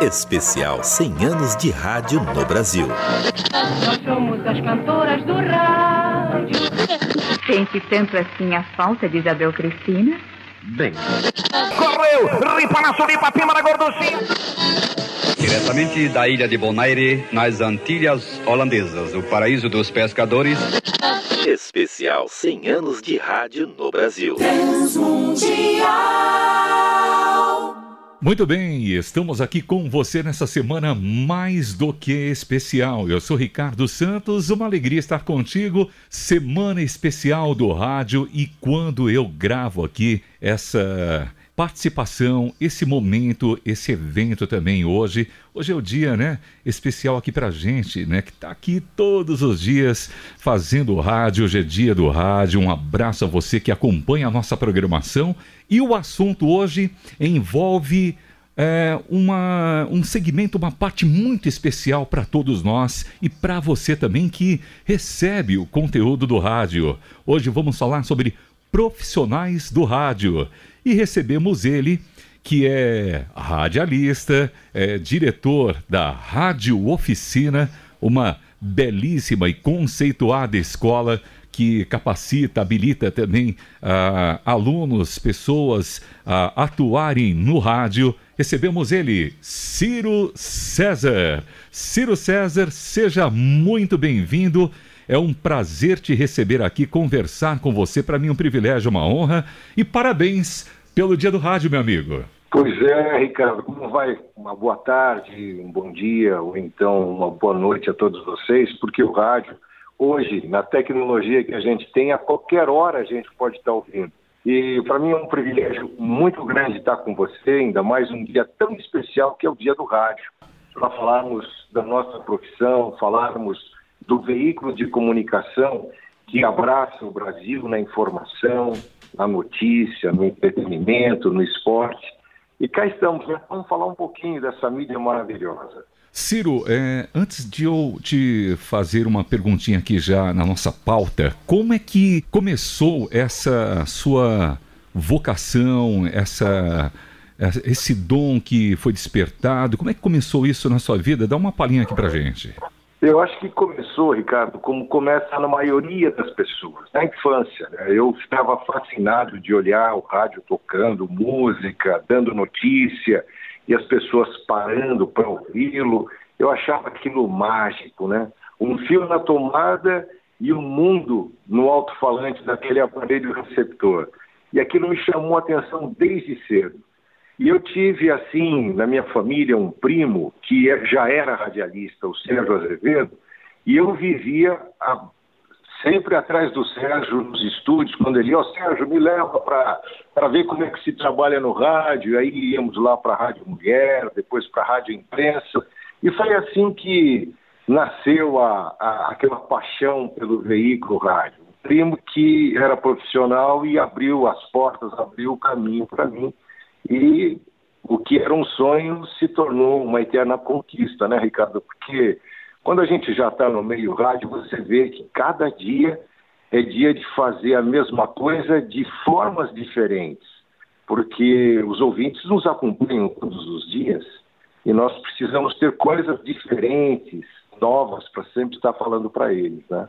Especial 100 anos de rádio no Brasil. Nós somos as cantoras do rádio. Sente tanto assim a falta de Isabel Cristina? Bem. Correu! Ripa na suripa, pima na gorduchinha! Diretamente da ilha de Bonaire, nas Antilhas Holandesas, o paraíso dos pescadores. Especial 100 anos de rádio no Brasil. Muito bem, estamos aqui com você nessa semana mais do que especial. Eu sou Ricardo Santos, uma alegria estar contigo. Semana especial do rádio e quando eu gravo aqui essa participação, esse momento, esse evento também hoje. Hoje é o dia, né, especial aqui pra gente, né, que tá aqui todos os dias fazendo rádio. Hoje é dia do rádio. Um abraço a você que acompanha a nossa programação. E o assunto hoje envolve é, uma, um segmento, uma parte muito especial para todos nós e para você também que recebe o conteúdo do rádio. Hoje vamos falar sobre profissionais do rádio e recebemos ele, que é radialista, é diretor da Rádio Oficina, uma belíssima e conceituada escola que capacita, habilita também ah, alunos, pessoas a atuarem no rádio. Recebemos ele, Ciro César. Ciro César, seja muito bem-vindo. É um prazer te receber aqui, conversar com você. Para mim, é um privilégio, uma honra. E parabéns pelo Dia do Rádio, meu amigo. Pois é, Ricardo, como vai? Uma boa tarde, um bom dia, ou então uma boa noite a todos vocês, porque o rádio, hoje, na tecnologia que a gente tem, a qualquer hora a gente pode estar ouvindo. E para mim é um privilégio muito grande estar com você, ainda mais um dia tão especial que é o Dia do Rádio, para falarmos da nossa profissão, falarmos do veículo de comunicação que abraça o Brasil na informação, na notícia, no entretenimento, no esporte. E cá estamos, né? Vamos falar um pouquinho dessa mídia maravilhosa. Ciro, é, antes de eu te fazer uma perguntinha aqui já na nossa pauta, como é que começou essa sua vocação, essa, esse dom que foi despertado? Como é que começou isso na sua vida? Dá uma palhinha aqui pra gente. Eu acho que começou, Ricardo, como começa na maioria das pessoas, na infância. Né? Eu estava fascinado de olhar o rádio tocando música, dando notícia, e as pessoas parando para ouvi-lo. Eu achava aquilo mágico, né? Um fio na tomada e o um mundo no alto-falante daquele aparelho receptor. E aquilo me chamou a atenção desde cedo. E eu tive, assim, na minha família, um primo que é, já era radialista, o Sérgio Azevedo, e eu vivia a, sempre atrás do Sérgio nos estúdios, quando ele, ó, oh, Sérgio, me leva para ver como é que se trabalha no rádio. Aí íamos lá para a Rádio Mulher, depois para a Rádio Imprensa. E foi assim que nasceu a, a, aquela paixão pelo veículo rádio. Um primo que era profissional e abriu as portas, abriu o caminho para mim e o que era um sonho se tornou uma eterna conquista, né, Ricardo? Porque quando a gente já está no meio rádio, você vê que cada dia é dia de fazer a mesma coisa de formas diferentes, porque os ouvintes nos acompanham todos os dias e nós precisamos ter coisas diferentes, novas, para sempre estar falando para eles, né?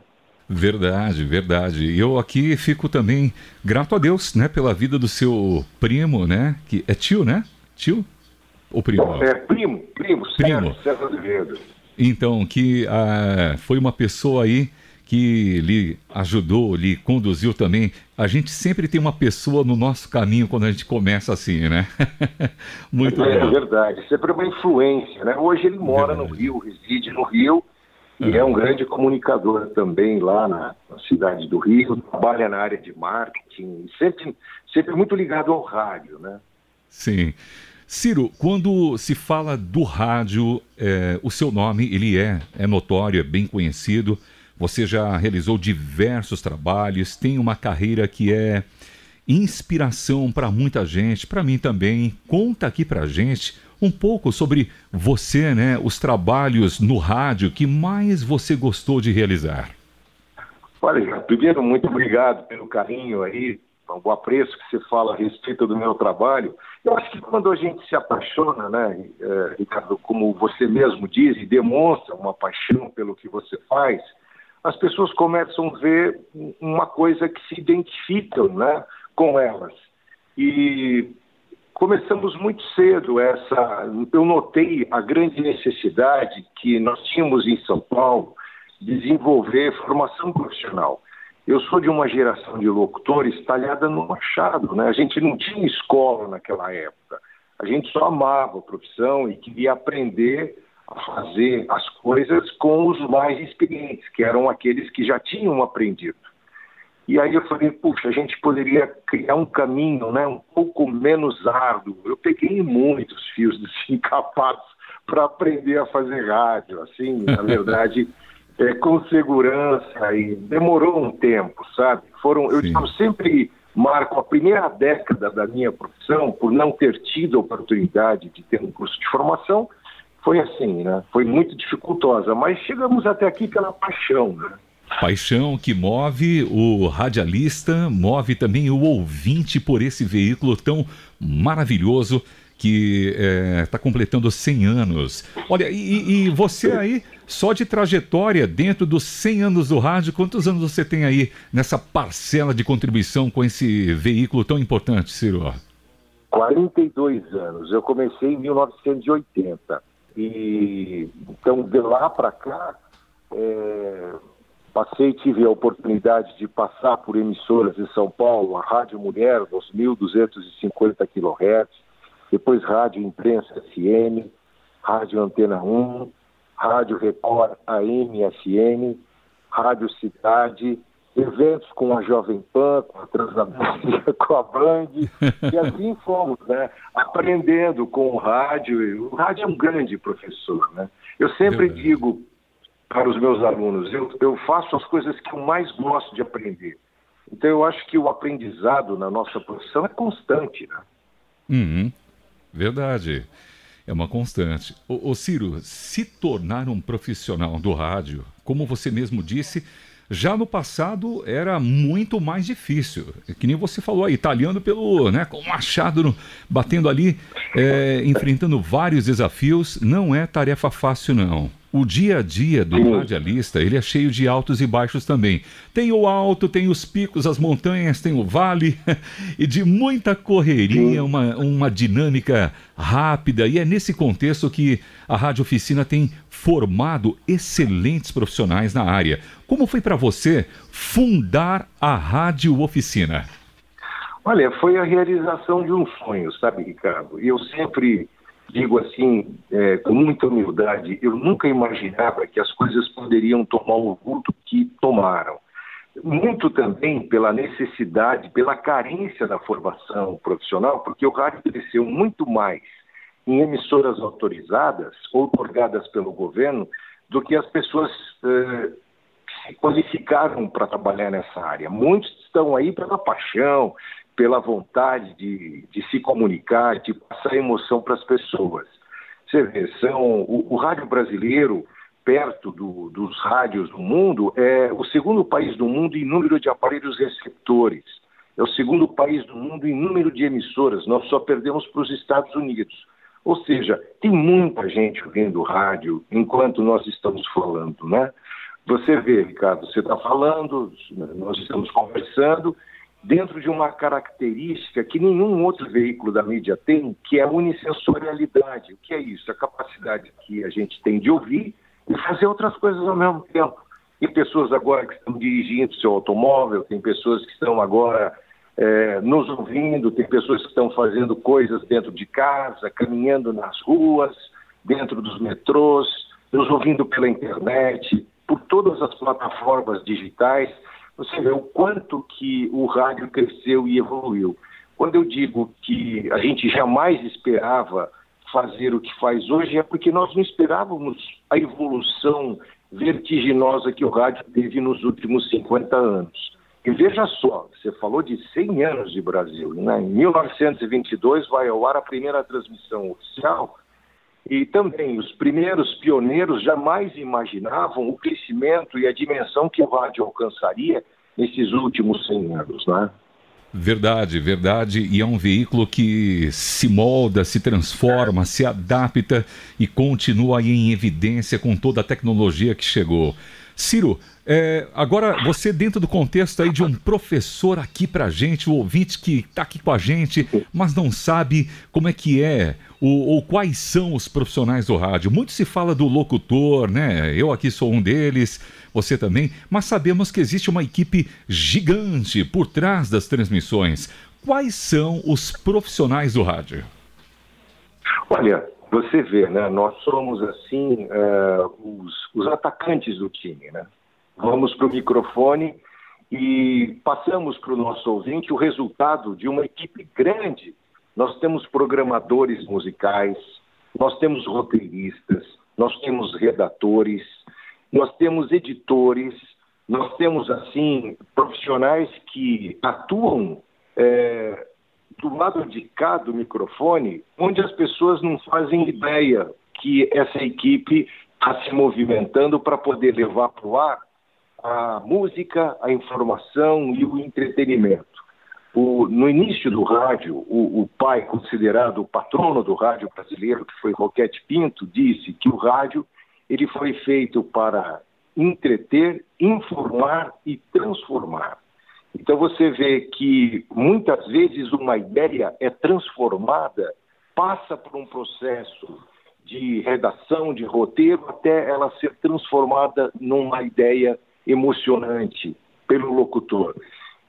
Verdade, verdade. E eu aqui fico também grato a Deus, né, pela vida do seu primo, né? Que é tio, né? Tio? Ou primo? É primo, primo, primo. César Azevedo. Então, que ah, foi uma pessoa aí que lhe ajudou, lhe conduziu também. A gente sempre tem uma pessoa no nosso caminho quando a gente começa assim, né? Muito é, bom. É verdade, sempre uma influência, né? Hoje ele mora verdade. no Rio, reside no Rio, e é um grande comunicador também lá na, na, cidade do Rio, trabalha na área de marketing, sempre, sempre muito ligado ao rádio, né? Sim. Ciro, quando se fala do rádio, é, o seu nome ele é, é notório, é bem conhecido. Você já realizou diversos trabalhos, tem uma carreira que é inspiração para muita gente, para mim também. Conta aqui para gente um pouco sobre você, né, os trabalhos no rádio que mais você gostou de realizar. Olha, primeiro, muito obrigado pelo carinho aí, o apreço que você fala a respeito do meu trabalho. Eu acho que quando a gente se apaixona, né, é, Ricardo, como você mesmo diz e demonstra uma paixão pelo que você faz, as pessoas começam a ver uma coisa que se identificam né, com elas. E começamos muito cedo essa. Eu notei a grande necessidade que nós tínhamos em São Paulo de desenvolver formação profissional. Eu sou de uma geração de locutores talhada no machado, né? A gente não tinha escola naquela época. A gente só amava a profissão e queria aprender a fazer as coisas com os mais experientes, que eram aqueles que já tinham aprendido. E aí eu falei, puxa, a gente poderia criar um caminho né, um pouco menos árduo. Eu peguei muitos fios desencapados para aprender a fazer rádio, assim, na verdade, é, com segurança, e demorou um tempo, sabe? Foram, eu, eu sempre marco a primeira década da minha profissão, por não ter tido a oportunidade de ter um curso de formação, foi assim, né? Foi muito dificultosa, mas chegamos até aqui pela paixão, né? Paixão que move o radialista, move também o ouvinte por esse veículo tão maravilhoso que está é, completando 100 anos. Olha, e, e, você aí, só de trajetória dentro dos 100 anos do rádio, quantos anos você tem aí nessa parcela de contribuição com esse veículo tão importante, Ciro? 42 anos. Eu comecei em 1980. E então de lá para cá, é, Passei, tive a oportunidade de passar por emissoras em São Paulo, a Rádio Mulher, 2.250 kHz, depois Rádio Imprensa FM, Rádio Antena 1, Rádio Record AM FM, Rádio Cidade, eventos com a Jovem Pan, com a Transamérica, com a Band, e assim fomos, né? Aprendendo com o rádio. O rádio é um grande professor, né? Eu sempre digo para os meus alunos. Eu, eu faço as coisas que eu mais gosto de aprender. Então, eu acho que o aprendizado na nossa profissão é constante, né? Uhum. Verdade. É uma constante. O, Ciro, se tornar um profissional do rádio, como você mesmo disse, já no passado era muito mais difícil. Que nem você falou aí, italiano pelo, né, com o machado no, batendo ali, é, enfrentando vários desafios, não é tarefa fácil não. O dia a dia do radialista, ele é cheio de altos e baixos também. Tem o alto, tem os picos, as montanhas, tem o vale, e de muita correria, uma, uma dinâmica rápida. E é nesse contexto que a Rádio Oficina tem formado excelentes profissionais na área. Como foi para você fundar a Rádio Oficina? Olha, foi a realização de um sonho, sabe, Ricardo? Eu sempre digo assim, é, com muita humildade, eu nunca imaginava que as coisas poderiam tomar o vulto que tomaram. Muito também pela necessidade, pela carência da formação profissional, porque o rádio cresceu muito mais em emissoras autorizadas, otorgadas pelo governo, do que as pessoas eh, se qualificaram para trabalhar nessa área. Muitos estão aí pela paixão, pela vontade de, de se comunicar, de passar emoção para as pessoas. Você vê, são, o, o rádio brasileiro, perto do, dos rádios do mundo, é o segundo país do mundo em número de aparelhos receptores. É o segundo país do mundo em número de emissoras. Nós só perdemos para os Estados Unidos. Ou seja, tem muita gente ouvindo rádio enquanto nós estamos falando, né? Você vê, Ricardo, você está falando, nós estamos conversando, dentro de uma característica que nenhum outro veículo da mídia tem, que é a unissensorialidade. O que é isso? A capacidade que a gente tem de ouvir e fazer outras coisas ao mesmo tempo. Tem pessoas agora que estão dirigindo seu automóvel, tem pessoas que estão agora é, nos ouvindo, tem pessoas que estão fazendo coisas dentro de casa, caminhando nas ruas, dentro dos metrôs, nos ouvindo pela internet, por todas as plataformas digitais. Você vê o quanto que o rádio cresceu e evoluiu. Quando eu digo que a gente jamais esperava fazer o que faz hoje, é porque nós não esperávamos a evolução vertiginosa que o rádio teve nos últimos 50 anos. E veja só, você falou de 100 anos de Brasil. Né? Em 1922 vai ao ar a primeira transmissão oficial e também os primeiros pioneiros jamais imaginavam o crescimento e a dimensão que o rádio alcançaria nesses últimos 100 anos, né? Verdade, verdade. E é um veículo que se molda, se transforma, se adapta e continua aí em evidência com toda a tecnologia que chegou. Ciro, é, agora você dentro do contexto aí de um professor aqui pra gente, o ouvinte que está aqui com a gente, mas não sabe como é que é ou, ou, quais são os profissionais do rádio. Muito se fala do locutor, né? Eu aqui sou um deles, você também, mas sabemos que existe uma equipe gigante por trás das transmissões. Quais são os profissionais do rádio? Olha, você vê, né? Nós somos assim uh, os, os atacantes do time, né? Vamos para o microfone e passamos para o nosso ouvinte o resultado de uma equipe grande. Nós temos programadores musicais, nós temos roteiristas, nós temos redatores, nós temos editores, nós temos, assim, profissionais que atuam é, do lado de cá do microfone, onde as pessoas não fazem ideia que essa equipe está se movimentando para poder levar para o ar a música, a informação e o entretenimento. O, no início do rádio, o, o, pai, considerado o patrono do rádio brasileiro, que foi Roquete Pinto, disse que o rádio ele foi feito para entreter, informar e transformar. Então você vê que muitas vezes uma ideia é transformada, passa por um processo de redação, de roteiro, até ela ser transformada numa ideia emocionante pelo locutor.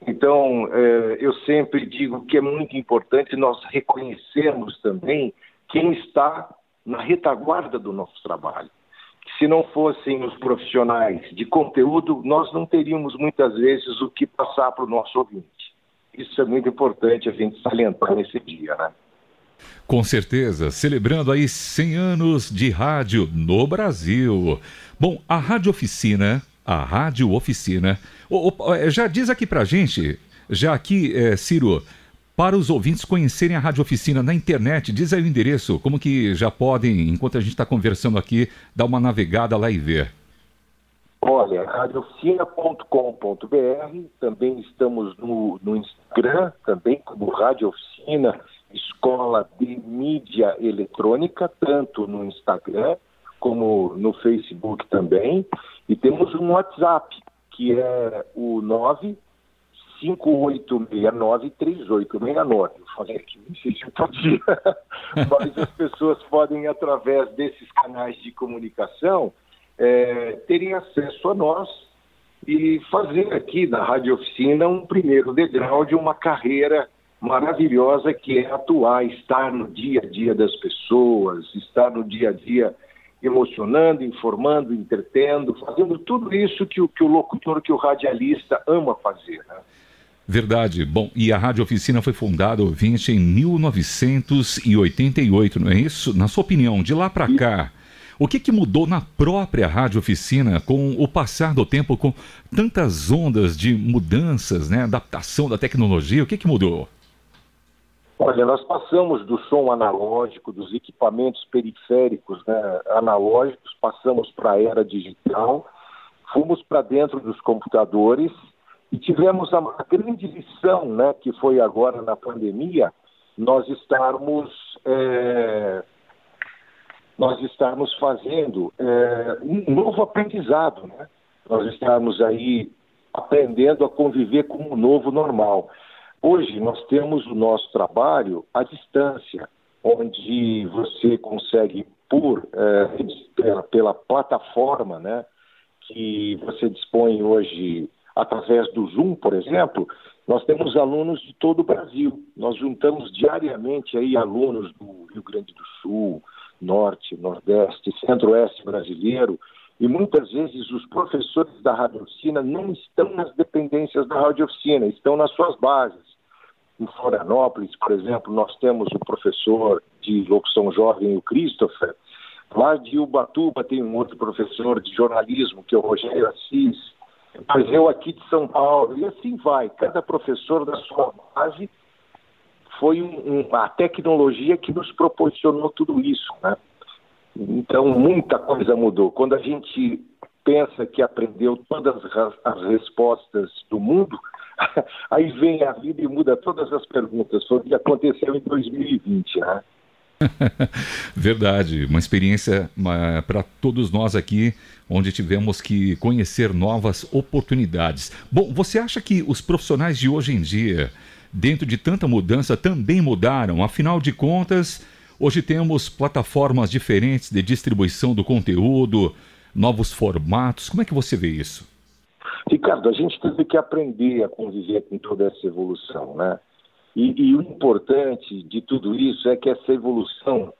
Então, eh, eu sempre digo que é muito importante nós reconhecermos também quem está na retaguarda do nosso trabalho. Se não fossem os profissionais de conteúdo, nós não teríamos muitas vezes o que passar para o nosso ouvinte. Isso é muito importante a gente salientar nesse dia, né? Com certeza, celebrando aí 100 anos de rádio no Brasil. Bom, a Rádio Oficina a Rádio Oficina. É, já diz aqui pra gente, já aqui, é, Ciro, para os ouvintes conhecerem a Rádio Oficina na internet, diz aí o endereço, como que já podem, enquanto a gente está conversando aqui, dar uma navegada lá e ver. Olha, radiooficina.com.br, também estamos no, no Instagram, também como Rádio Oficina Escola de Mídia Eletrônica, tanto no Instagram como no Facebook também. E temos um WhatsApp, que é o 9 5869-3869. Falei aqui, insiste todo dia. Mas as pessoas podem, através desses canais de comunicação, é, terem acesso a nós e fazer aqui na Rádio Oficina um primeiro degrau de uma carreira maravilhosa que é atuar, estar no dia a dia das pessoas, estar no dia a dia emocionando, informando, entretendo, fazendo tudo isso que o, que o locutor, que o radialista ama fazer. Né? Verdade. Bom, e a Rádio Oficina foi fundada, ouvinte, em 1988, não é isso? Na sua opinião, de lá para cá, o que, que mudou na própria Rádio Oficina com o passar do tempo, com tantas ondas de mudanças, né, adaptação da tecnologia? O que, que mudou? Olha, nós passamos do som analógico, dos equipamentos periféricos né, analógicos, passamos para a era digital, fomos para dentro dos computadores e tivemos a, grande lição, né, que foi agora na pandemia, nós estarmos, é, nós estarmos fazendo é, um novo aprendizado, né? nós estarmos aí aprendendo a conviver com o novo normal. Hoje nós temos o nosso trabalho à distância, onde você consegue, por é, pela, pela, plataforma né, que você dispõe hoje através do Zoom, por exemplo, nós temos alunos de todo o Brasil. Nós juntamos diariamente aí alunos do Rio Grande do Sul, Norte, Nordeste, Centro-Oeste brasileiro, e muitas vezes os professores da Rádio Oficina não estão nas dependências da Rádio Oficina, estão nas suas bases. Em Florianópolis, por exemplo, nós temos o professor de locução jovem, o Christopher. Lá de Ubatuba tem um outro professor de jornalismo, que é o Rogério Assis. Mas eu aqui de São Paulo, e assim vai. Cada professor da sua base foi um, um, a tecnologia que nos proporcionou tudo isso, né? Então, muita coisa mudou. Quando a gente pensa que aprendeu todas as respostas do mundo, Aí vem a vida e muda todas as perguntas. Foi o que aconteceu em 2020, né? Verdade, uma experiência para todos nós aqui, onde tivemos que conhecer novas oportunidades. Bom, você acha que os profissionais de hoje em dia, dentro de tanta mudança, também mudaram? Afinal de contas, hoje temos plataformas diferentes de distribuição do conteúdo, novos formatos. Como é que você vê isso? Ricardo, a gente teve que aprender a conviver com toda essa evolução, né? E, e, o importante de tudo isso é que essa evolução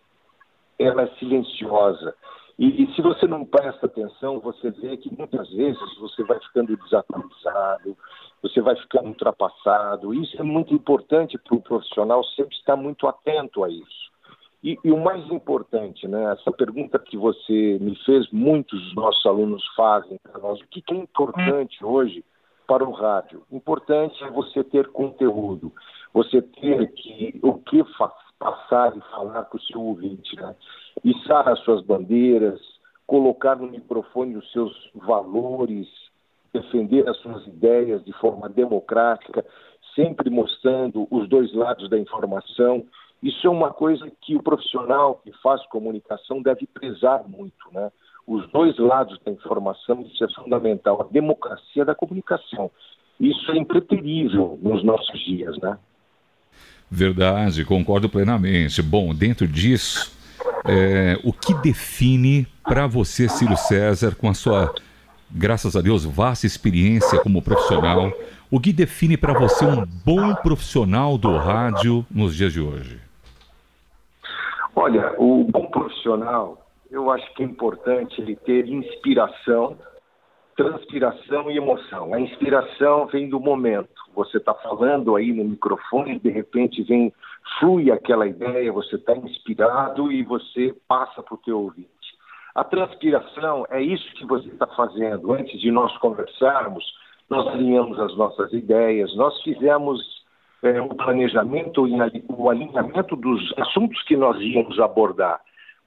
ela é silenciosa. E, e, se você não presta atenção, você vê que muitas vezes você vai ficando desatualizado, você vai ficando ultrapassado. Isso é muito importante para o profissional sempre estar muito atento a isso. E, e, o mais importante, né, essa pergunta que você me fez, muitos dos nossos alunos fazem para nós, o que, que é importante hoje para o rádio? Importante é você ter conteúdo você ter que o que passar e falar com o seu ouvinte, né? Içar as suas bandeiras, colocar no microfone os seus valores, defender as suas ideias de forma democrática, sempre mostrando os dois lados da informação. Isso é uma coisa que o profissional que faz comunicação deve prezar muito, né? Os dois lados da informação, isso é fundamental. A democracia da comunicação. Isso é impreterível nos nossos dias, né? Verdade, concordo plenamente. Bom, dentro disso, é, o que define para você, Ciro César, com a sua, graças a Deus, vasta experiência como profissional, o que define para você um bom profissional do rádio nos dias de hoje? Olha, o bom profissional, eu acho que é importante ele ter inspiração, transpiração e emoção. A inspiração vem do momento você está falando aí no microfone, de repente vem, flui aquela ideia, você está inspirado e você passa para o teu ouvinte. A transpiração é isso que você está fazendo. Antes de nós conversarmos, nós alinhamos as nossas ideias, nós fizemos é, o planejamento e o alinhamento dos assuntos que nós íamos abordar,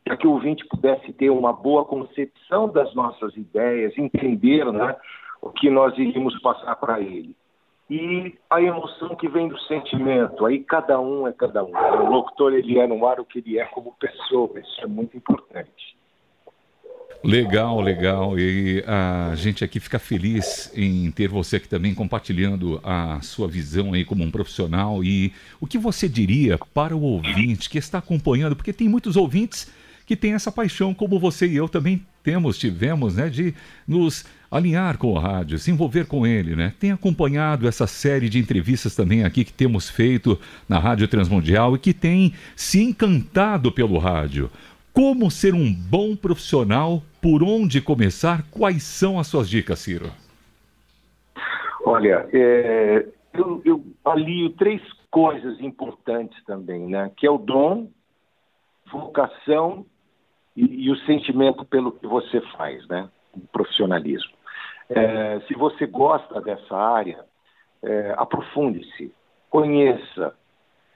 para que o ouvinte pudesse ter uma boa concepção das nossas ideias, entender né, o que nós iríamos passar para ele e a emoção que vem do sentimento. Aí cada um é cada um. O locutor ele é no ar o que ele é como pessoa. Isso é muito importante. Legal, legal. E a gente aqui fica feliz em ter você aqui também compartilhando a sua visão aí como um profissional. E o que você diria para o ouvinte que está acompanhando? Porque tem muitos ouvintes que têm essa paixão, como você e eu também temos, tivemos, né, de nos alinhar com o rádio, se envolver com ele, né? Tem acompanhado essa série de entrevistas também aqui que temos feito na Rádio Transmundial e que tem se encantado pelo rádio. Como ser um bom profissional? Por onde começar? Quais são as suas dicas, Ciro? Olha, é, eu, eu alio três coisas importantes também, né? Que é o dom, vocação e, e o sentimento pelo que você faz, né? O profissionalismo. É, se você gosta dessa área, é, aprofunde-se, conheça,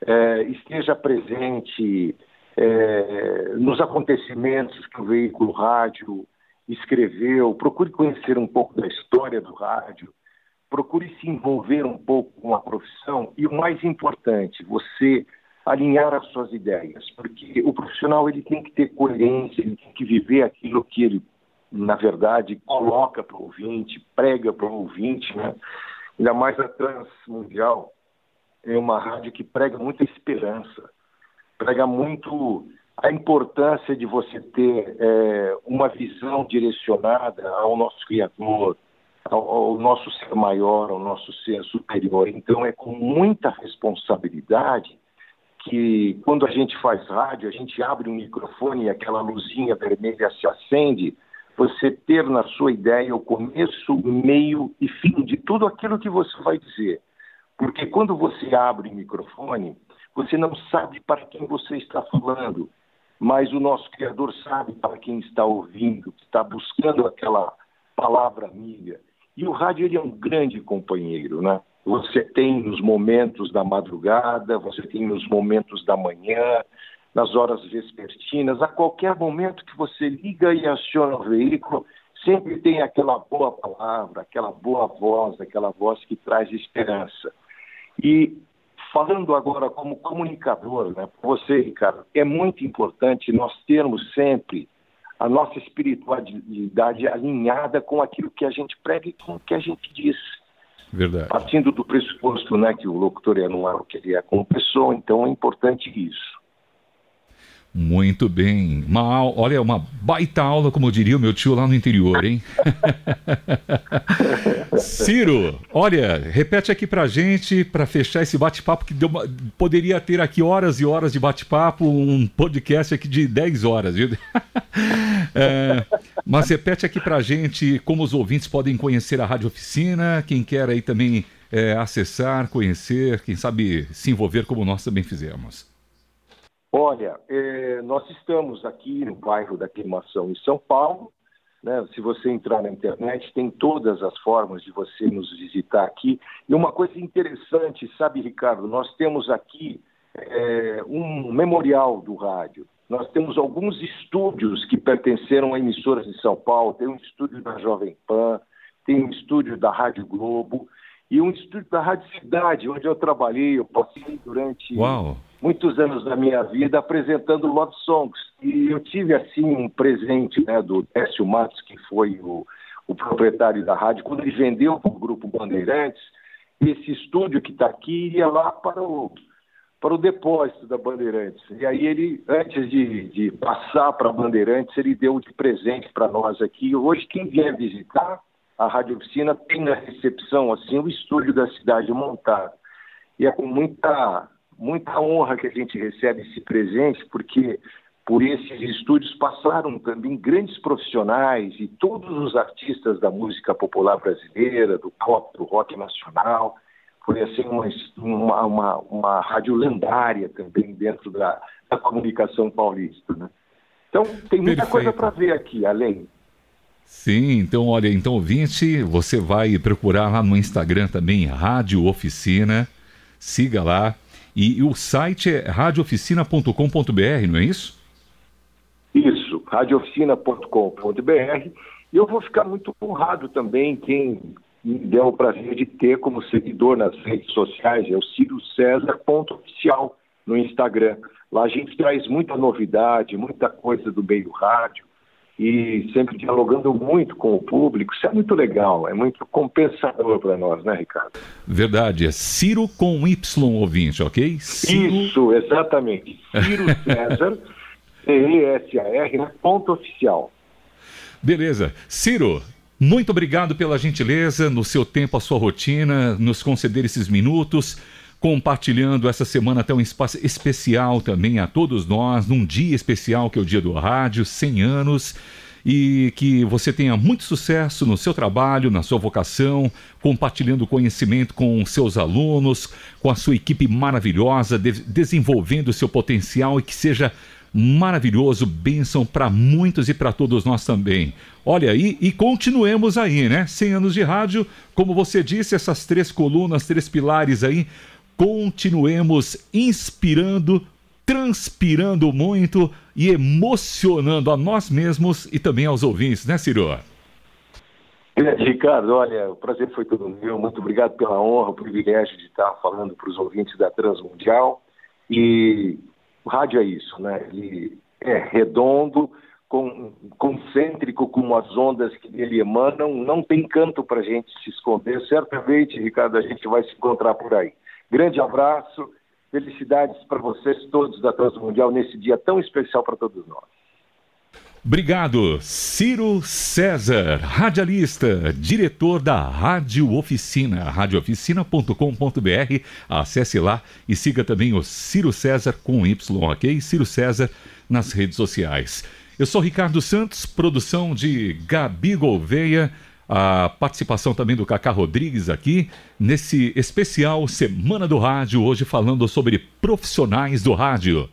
é, esteja presente é, nos acontecimentos que o veículo rádio escreveu, procure conhecer um pouco da história do rádio, procure se envolver um pouco com a profissão e o mais importante, você alinhar as suas ideias, porque o profissional ele tem que ter coerência, ele tem que viver aquilo que ele na verdade, coloca para o ouvinte, prega para o ouvinte, né? ainda mais a Transmundial, é uma rádio que prega muita esperança, prega muito a importância de você ter é, uma visão direcionada ao nosso Criador, ao, ao, nosso ser maior, ao nosso ser superior. Então, é com muita responsabilidade que, quando a gente faz rádio, a gente abre o microfone e aquela luzinha vermelha se acende você ter na sua ideia o começo, meio e fim de tudo aquilo que você vai dizer. Porque quando você abre o microfone, você não sabe para quem você está falando, mas o nosso Criador sabe para quem está ouvindo, que está buscando aquela palavra amiga. E o rádio ele é um grande companheiro, né? Você tem nos momentos da madrugada, você tem nos momentos da manhã, nas horas vespertinas, a qualquer momento que você liga e aciona o veículo, sempre tem aquela boa palavra, aquela boa voz, aquela voz que traz esperança. E falando agora como comunicador, né, você, Ricardo, é muito importante nós termos sempre a nossa espiritualidade alinhada com aquilo que a gente prega e com o que a gente diz. Verdade. Partindo do pressuposto né, que o locutor é não é o que ele é como pessoa, então é importante isso. Muito bem. Uma, olha, uma baita aula, como diria o meu tio lá no interior, hein? Ciro, olha, repete aqui pra gente, para fechar esse bate-papo, que deu poderia ter aqui horas e horas de bate-papo, um podcast aqui de 10 horas, viu? é, mas repete aqui pra gente como os ouvintes podem conhecer a Rádio Oficina, quem quer aí também é, acessar, conhecer, quem sabe se envolver como nós também fizemos. Olha, é, nós estamos aqui no bairro da Queimação, em São Paulo. Né? Se você entrar na internet, tem todas as formas de você nos visitar aqui. E uma coisa interessante, sabe, Ricardo, nós temos aqui é, um memorial do rádio. Nós temos alguns estúdios que pertenceram a emissoras de São Paulo. Tem um estúdio da Jovem Pan, tem um estúdio da Rádio Globo e um estúdio da Rádio Cidade, onde eu trabalhei. Eu passei durante Uau muitos anos da minha vida apresentando love songs. E eu tive, assim, um presente né, do Décio Matos, que foi o, o proprietário da rádio, quando ele vendeu para o Grupo Bandeirantes, esse estúdio que está aqui ia lá para o, para o depósito da Bandeirantes. E aí ele, antes de, de passar para a Bandeirantes, ele deu de presente para nós aqui. Hoje, quem vier visitar a Rádio Oficina tem na recepção, assim, o estúdio da cidade montado. E é com muita muita honra que a gente recebe esse presente, porque por esses estúdios passaram também grandes profissionais e todos os artistas da música popular brasileira, do pop, do rock nacional. Foi assim uma, uma, uma, uma rádio lendária também dentro da, da comunicação paulista. Né? Então tem muita Perfeito. coisa para ver aqui, além. Sim, então olha, então ouvinte, você vai procurar lá no Instagram também, Rádio Oficina, siga lá, e, e o site é radiooficina.com.br, não é isso? Isso, radiooficina.com.br. E eu vou ficar muito honrado também quem me der o prazer de ter como seguidor nas redes sociais, é o Ciro César oficial no Instagram. Lá a gente traz muita novidade, muita coisa do meio rádio, e sempre dialogando muito com o público. Isso é muito legal, é muito compensador para nós, né, Ricardo? Verdade, é Ciro com Y ouvinte, ok? Ciro... Isso, exatamente. Ciro César, C-E-S-A-R, né? ponto oficial. Beleza. Ciro, muito obrigado pela gentileza, no seu tempo, a sua rotina, nos conceder esses minutos compartilhando essa semana até um espaço especial também a todos nós, num dia especial que é o Dia do Rádio, 100 anos. E que você tenha muito sucesso no seu trabalho, na sua vocação, compartilhando conhecimento com seus alunos, com a sua equipe maravilhosa, de desenvolvendo o seu potencial e que seja maravilhoso, bênção para muitos e para todos nós também. Olha aí, e continuemos aí, né? 100 anos de rádio, como você disse, essas três colunas, três pilares aí, continuemos inspirando, transpirando muito e emocionando a nós mesmos e também aos ouvintes, né, Ciro? Ricardo, olha, o prazer foi todo meu. Muito obrigado pela honra, o privilégio de estar falando para os ouvintes da Transmundial. E o rádio é isso, né? Ele é redondo, com, concêntrico, como as ondas que dele emanam. Não tem canto para a gente se esconder. Certamente, Ricardo, a gente vai se encontrar por aí. Grande abraço, felicidades para vocês todos da Transmundial nesse dia tão especial para todos nós. Obrigado, Ciro César, radialista, diretor da Rádio Oficina, radiooficina.com.br. Acesse lá e siga também o Ciro César com Y, ok? Ciro César nas redes sociais. Eu sou Ricardo Santos, produção de Gabi Gouveia a participação também do Cacá Rodrigues aqui nesse especial Semana do Rádio, hoje falando sobre profissionais do rádio.